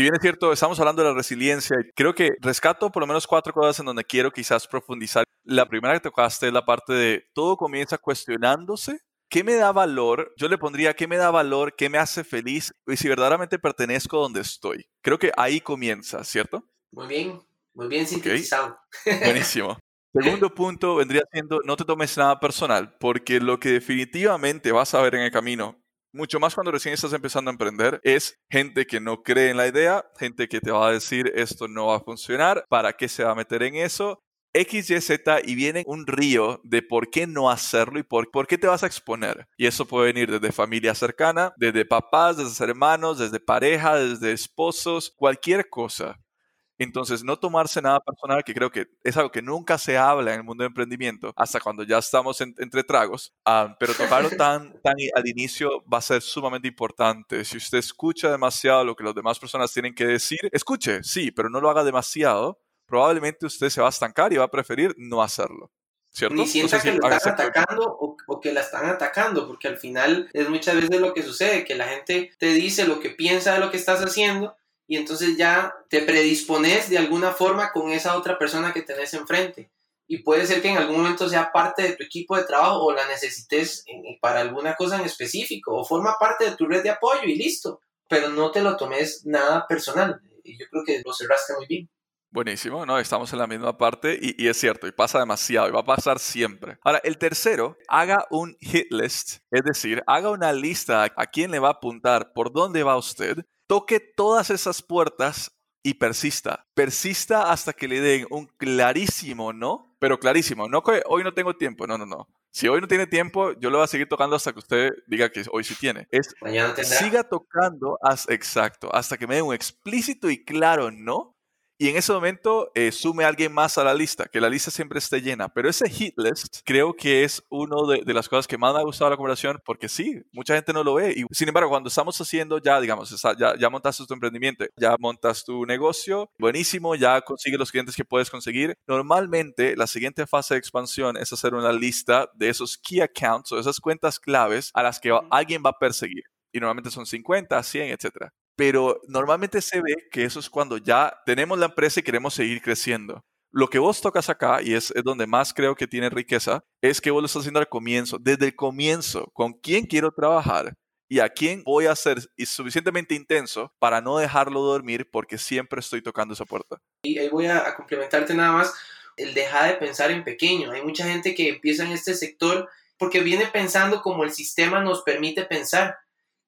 Si bien es cierto, estamos hablando de la resiliencia, creo que rescato por lo menos cuatro cosas en donde quiero quizás profundizar. La primera que tocaste es la parte de todo comienza cuestionándose. ¿Qué me da valor? Yo le pondría, ¿qué me da valor? ¿Qué me hace feliz? Y si verdaderamente pertenezco donde estoy. Creo que ahí comienza, ¿cierto? Muy bien, muy bien sintetizado. Buenísimo. Segundo punto vendría siendo, no te tomes nada personal, porque lo que definitivamente vas a ver en el camino mucho más cuando recién estás empezando a emprender, es gente que no cree en la idea, gente que te va a decir esto no va a funcionar, ¿para qué se va a meter en eso? X, Y, Z y viene un río de por qué no hacerlo y por, por qué te vas a exponer. Y eso puede venir desde familia cercana, desde papás, desde hermanos, desde pareja, desde esposos, cualquier cosa. Entonces, no tomarse nada personal, que creo que es algo que nunca se habla en el mundo de emprendimiento, hasta cuando ya estamos entre tragos, ah, pero tocarlo tan, tan al inicio va a ser sumamente importante. Si usted escucha demasiado lo que las demás personas tienen que decir, escuche, sí, pero no lo haga demasiado, probablemente usted se va a estancar y va a preferir no hacerlo. ¿Cierto? Ni sienta que lo están atacando o, o, que la están atacando, porque al final es muchas veces lo que sucede, que la gente te dice lo que piensa de lo que estás haciendo y entonces ya te predispones de alguna forma con esa otra persona que tenés enfrente. Y puede ser que en algún momento sea parte de tu equipo de trabajo o la necesites para alguna cosa en específico o forma parte de tu red de apoyo y listo. Pero no te lo tomes nada personal. Y yo creo que lo cerraste muy bien. Buenísimo, ¿no? Estamos en la misma parte y, y, es cierto, y pasa demasiado, y va a pasar siempre. Ahora, el tercero, haga un hit list, es decir, haga una lista a quién le va a apuntar, por dónde va usted, toque todas esas puertas y persista. Persista hasta que le den un clarísimo no, pero clarísimo, no que hoy no tengo tiempo, no, no, no. Si hoy no tiene tiempo, yo lo voy a seguir tocando hasta que usted diga que hoy sí tiene. Es, siga tocando, exacto, hasta que me dé un explícito y claro no, y en ese momento eh, sume a alguien más a la lista, que la lista siempre esté llena. Pero ese hit list creo que es una de, las cosas que más me ha gustado la conversación, porque sí, mucha gente no lo ve. Y sin embargo, cuando estamos haciendo ya, digamos, ya, ya montaste tu emprendimiento, ya montas tu negocio, buenísimo, ya consigues los clientes que puedes conseguir. Normalmente, la siguiente fase de expansión es hacer una lista de esos key accounts o esas cuentas claves a las que alguien va a perseguir. Y normalmente son 50, 100, etcétera pero normalmente se ve que eso es cuando ya tenemos la empresa y queremos seguir creciendo. Lo que vos tocas acá, y es, donde más creo que tiene riqueza, es que vos lo estás haciendo al comienzo, desde el comienzo, con quién quiero trabajar y a quién voy a ser suficientemente intenso para no dejarlo dormir porque siempre estoy tocando esa puerta. Y ahí voy a, a complementarte nada más, el dejar de pensar en pequeño. Hay mucha gente que empieza en este sector porque viene pensando como el sistema nos permite pensar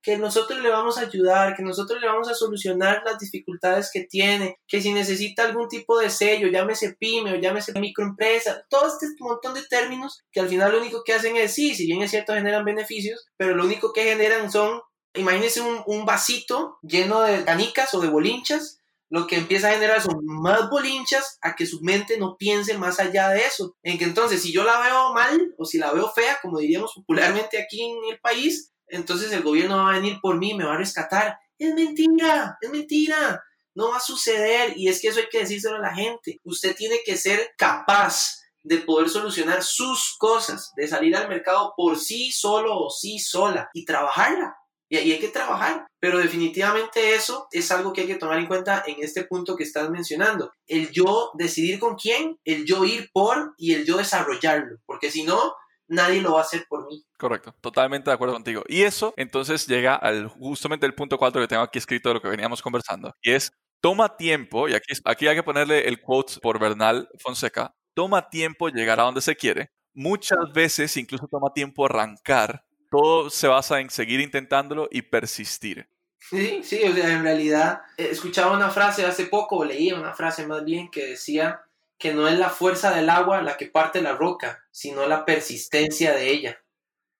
que nosotros le vamos a ayudar, que nosotros le vamos a solucionar las dificultades que tiene, que si necesita algún tipo de sello, llámese pyme o llámese microempresa, todo este montón de términos que al final lo único que hacen es, sí, si bien es cierto, generan beneficios, pero lo único que generan son, imagínense un, un vasito lleno de canicas o de bolinchas, lo que empieza a generar son más bolinchas a que su mente no piense más allá de eso. En que entonces, si yo la veo mal o si la veo fea, como diríamos popularmente aquí en el país, entonces el gobierno va a venir por mí, me va a rescatar. Es mentira, es mentira. No va a suceder y es que eso hay que decírselo a la gente. Usted tiene que ser capaz de poder solucionar sus cosas, de salir al mercado por sí solo o sí sola y trabajarla. Y ahí hay que trabajar. Pero definitivamente eso es algo que hay que tomar en cuenta en este punto que estás mencionando. El yo decidir con quién, el yo ir por y el yo desarrollarlo. Porque si no, nadie lo va a hacer por mí. Correcto, totalmente de acuerdo contigo. Y eso entonces llega al justamente el punto 4 que tengo aquí escrito de lo que veníamos conversando, y es toma tiempo, y aquí, aquí hay que ponerle el quote por Bernal Fonseca, toma tiempo llegar a donde se quiere. Muchas veces incluso toma tiempo arrancar. Todo se basa en seguir intentándolo y persistir. Sí, sí, o sea, en realidad eh, escuchaba una frase hace poco, o leía una frase más bien que decía que no es la fuerza del agua la que parte la roca, sino la persistencia de ella.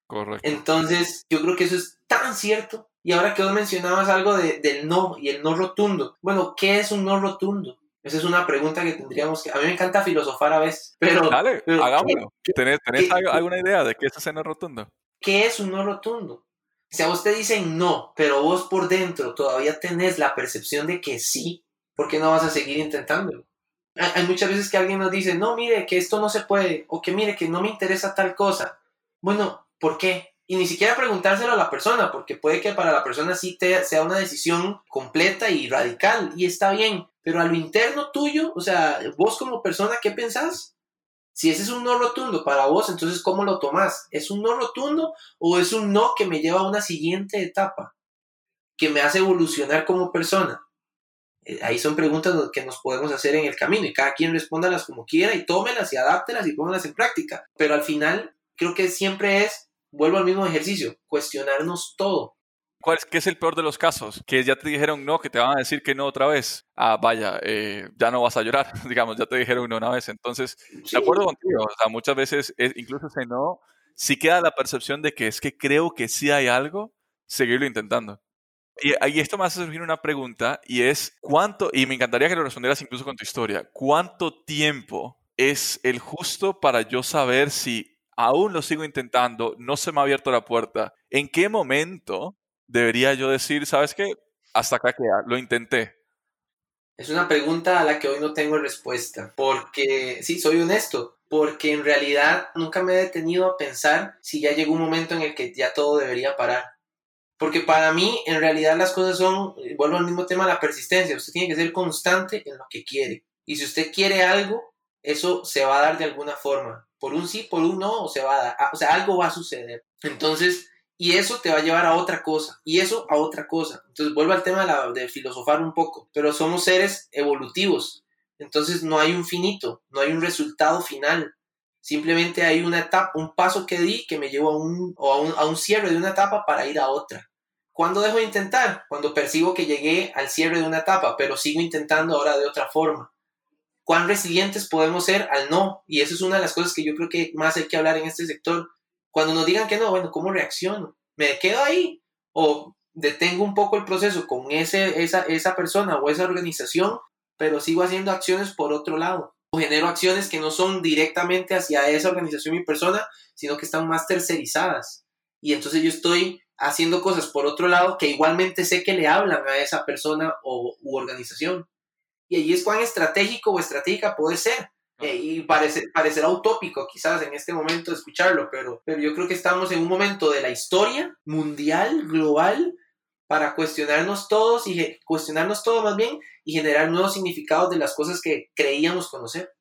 Correcto. Entonces, yo creo que eso es tan cierto. Y ahora que vos mencionabas algo de, del no y el no rotundo. Bueno, ¿qué es un no rotundo? Esa es una pregunta que tendríamos que... A mí me encanta filosofar a veces, pero... Dale, hagámoslo. ¿Tenés, alguna idea de qué es ese no rotundo? ¿Qué es un no rotundo? Si a usted dicen no, pero vos por dentro todavía tenés la percepción de que sí, ¿por qué no vas a seguir intentándolo? Hay muchas veces que alguien nos dice, no, mire, que esto no se puede, o que mire, que no me interesa tal cosa. Bueno, ¿por qué? Y ni siquiera preguntárselo a la persona, porque puede que para la persona sí te, sea una decisión completa y radical, y está bien, pero a lo interno tuyo, o sea, vos como persona, ¿qué pensás? Si ese es un no rotundo para vos, entonces ¿cómo lo tomás? ¿Es un no rotundo o es un no que me lleva a una siguiente etapa? Que me hace evolucionar como persona. Eh, ahí son preguntas que nos podemos hacer en el camino y cada quien respóndalas como quiera y tómelas y adáptelas y póngalas en práctica. Pero al final creo que siempre es, vuelvo al mismo ejercicio, cuestionarnos todo. ¿Cuál es, ¿Qué es el peor de los casos? Que ya te dijeron no, que te van a decir que no otra vez. Ah, vaya, eh, ya no vas a llorar, digamos, ya te dijeron no una vez. Entonces, de acuerdo contigo, o sea, muchas veces, incluso ese no, si queda la percepción de que es que creo que sí hay algo, seguirlo intentando. Y, esto me hace surgir una pregunta y es, ¿cuánto, y me encantaría que lo respondieras incluso con tu historia, ¿cuánto tiempo es el justo para yo saber si aún lo sigo intentando, no se me ha abierto la puerta? ¿En qué momento debería yo decir, sabes qué, hasta acá lo intenté? Es una pregunta a la que hoy no tengo respuesta, porque sí, soy honesto, porque en realidad nunca me he detenido a pensar si ya llegó un momento en el que ya todo debería parar. Porque para mí, en realidad, las cosas son, vuelvo al mismo tema, la persistencia. Usted tiene que ser constante en lo que quiere. Y si usted quiere algo, eso se va a dar de alguna forma. Por un sí, por un no, o se va a dar. O sea, algo va a suceder. Entonces, y eso te va a llevar a otra cosa. Y eso a otra cosa. Entonces, vuelvo al tema de, filosofar un poco. Pero somos seres evolutivos. Entonces, no hay un finito, no hay un resultado final. Simplemente hay una etapa, un paso que di que me llevó a un, a un, a un cierre de una etapa para ir a otra. ¿Cuándo dejo de intentar? Cuando percibo que llegué al cierre de una etapa, pero sigo intentando ahora de otra forma. ¿Cuán resilientes podemos ser al no? Y eso es una de las cosas que yo creo que más hay que hablar en este sector. Cuando nos digan que no, bueno, ¿cómo reacciono? ¿Me quedo ahí? ¿O detengo un poco el proceso con ese, esa, esa persona o esa organización, pero sigo haciendo acciones por otro lado? O genero acciones que no son directamente hacia esa organización y persona, sino que están más tercerizadas. Y entonces yo estoy haciendo cosas por otro lado que igualmente sé que le hablan a esa persona o, u organización. Y allí es cuán estratégico o estratégica puede ser. Eh, y parece, parecerá utópico quizás en este momento escucharlo, pero, pero yo creo que estamos en un momento de la historia mundial, global, para cuestionarnos todos y cuestionarnos todo más bien y generar nuevos significados de las cosas que creíamos conocer.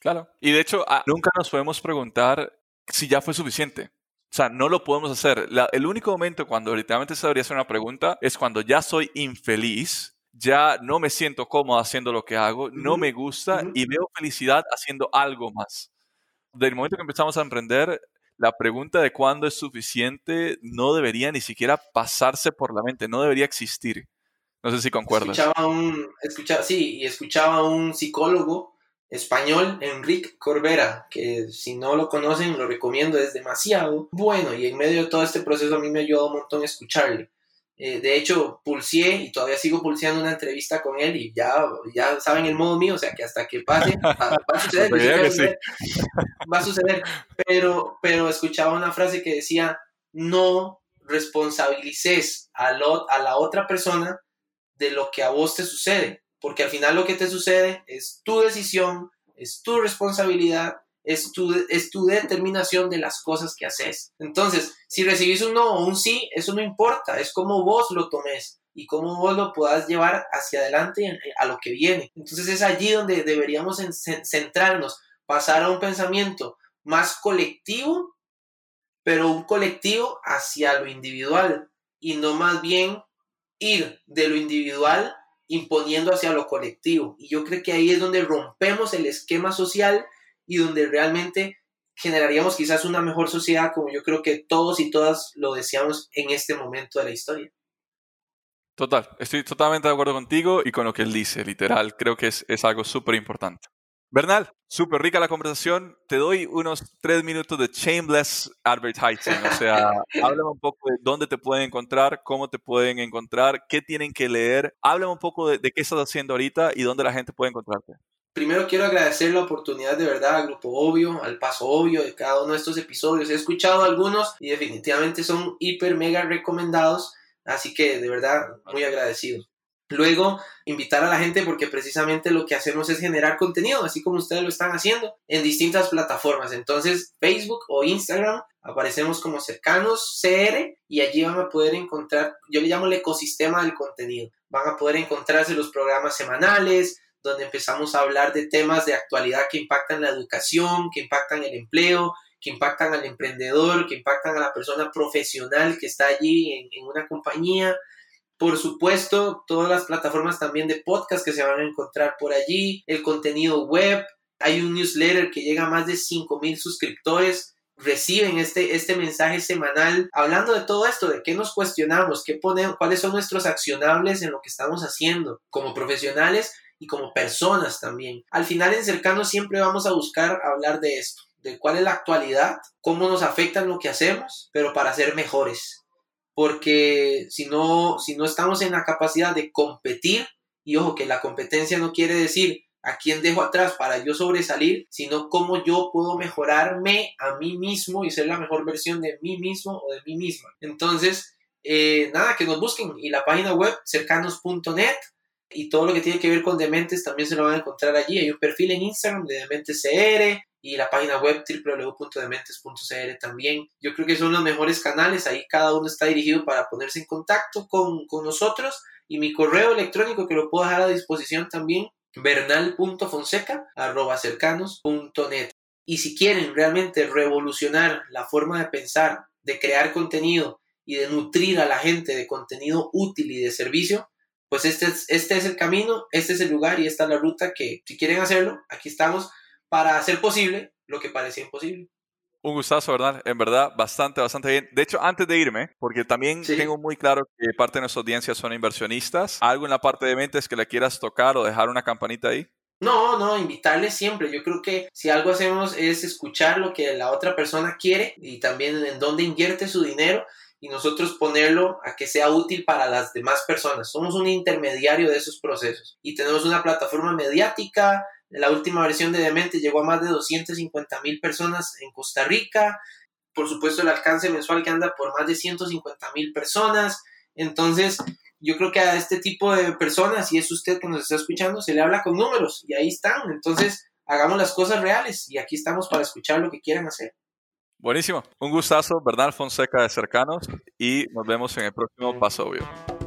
Claro. Y de hecho, ah, nunca nos podemos preguntar si ya fue suficiente. O sea, no lo podemos hacer. el único momento cuando literalmente se debería hacer una pregunta es cuando ya soy infeliz, ya no me siento cómodo haciendo lo que hago, no me gusta y veo felicidad haciendo algo más. Del momento que empezamos a emprender, la pregunta de cuándo es suficiente no debería ni siquiera pasarse por la mente, no debería existir. No sé si concuerdas. Escuchaba un, escuchaba, sí, y escuchaba a un psicólogo español, Enrique Corbera, que si no lo conocen lo recomiendo, es demasiado bueno y en medio de todo este proceso a mí me ayudó un montón escucharle. Eh, de hecho, pulsé y todavía sigo pulseando una entrevista con él y ya, ya saben el modo mío, o sea que hasta que pase va, a suceder, va a suceder, pero, pero escuchaba una frase que decía, no responsabilices a, a la otra persona de lo que a vos te sucede, porque al final lo que te sucede es tu decisión, es tu responsabilidad, es tu, es tu determinación de las cosas que haces. Entonces, si recibís un no o un sí, eso no importa, es como vos lo tomes y cómo vos lo puedas llevar hacia adelante a lo que viene. Entonces es allí donde deberíamos centrarnos, pasar a un pensamiento más colectivo, pero un colectivo hacia lo individual y no más bien ir de lo individual imponiendo hacia lo colectivo. Y yo creo que ahí es donde rompemos el esquema social y donde realmente generaríamos quizás una mejor sociedad como yo creo que todos y todas lo deseamos en este momento de la historia. Total, estoy totalmente de acuerdo contigo y con lo que él dice, literal, creo que es, es algo súper importante. Bernal, súper rica la conversación. Te doy unos tres minutos de shameless advertising. O sea, háblame un poco de dónde te pueden encontrar, cómo te pueden encontrar, qué tienen que leer. Háblame un poco de, qué estás haciendo ahorita y dónde la gente puede encontrarte. Primero quiero agradecer la oportunidad de verdad al Grupo Obvio, al Paso Obvio de cada uno de estos episodios. He escuchado algunos y definitivamente son hiper mega recomendados. Así que de verdad, muy agradecido. Luego, invitar a la gente porque precisamente lo que hacemos es generar contenido, así como ustedes lo están haciendo en distintas plataformas. Entonces, Facebook o Instagram, aparecemos como cercanos CR y allí van a poder encontrar, yo le llamo el ecosistema del contenido. Van a poder encontrarse los programas semanales, donde empezamos a hablar de temas de actualidad que impactan la educación, que impactan el empleo, que impactan al emprendedor, que impactan a la persona profesional que está allí en, en una compañía por supuesto, todas las plataformas también de podcast que se van a encontrar por allí, el contenido web, hay un newsletter que llega a más de 5.000 suscriptores, reciben este, este mensaje semanal. Hablando de todo esto, de qué nos cuestionamos, qué ponemos, cuáles son nuestros accionables en lo que estamos haciendo como profesionales y como personas también. Al final en cercano siempre vamos a buscar hablar de esto, de cuál es la actualidad, cómo nos afecta lo que hacemos, pero para ser mejores porque si no, si no estamos en la capacidad de competir, y ojo que la competencia no quiere decir a quién dejo atrás para yo sobresalir, sino cómo yo puedo mejorarme a mí mismo y ser la mejor versión de mí mismo o de mí misma. Entonces, eh, nada, que nos busquen y la página web cercanos.net y todo lo que tiene que ver con Dementes también se lo van a encontrar allí. Hay un perfil en Instagram de DementesCR, y la página web www.dementes.cr también. Yo creo que son los mejores canales, ahí cada uno está dirigido para ponerse en contacto con, nosotros y mi correo electrónico que lo puedo dejar a disposición también, bernal.fonseca.cercanos.net. Y si quieren realmente revolucionar la forma de pensar, de crear contenido y de nutrir a la gente de contenido útil y de servicio, pues este es, este es el camino, este es el lugar y esta es la ruta que si quieren hacerlo, aquí estamos para hacer posible lo que parecía imposible. Un gustazo, ¿verdad? En verdad, bastante, bastante bien. De hecho, antes de irme, porque también tengo muy claro que parte de nuestra audiencia son inversionistas, ¿algo en la parte de mentes que le quieras tocar o dejar una campanita ahí? No, no, invitarles siempre. Yo creo que si algo hacemos es escuchar lo que la otra persona quiere y también en dónde invierte su dinero y nosotros ponerlo a que sea útil para las demás personas. Somos un intermediario de esos procesos y tenemos una plataforma mediática, la última versión de Demente llegó a más de 250 mil personas en Costa Rica. Por supuesto, el alcance mensual que anda por más de 150 mil personas. Entonces, yo creo que a este tipo de personas, y es usted que nos está escuchando, se le habla con números y ahí están. Entonces, hagamos las cosas reales y aquí estamos para escuchar lo que quieran hacer. Buenísimo. Un gustazo, Bernal Fonseca de Cercanos y nos vemos en el próximo Paso Obvio.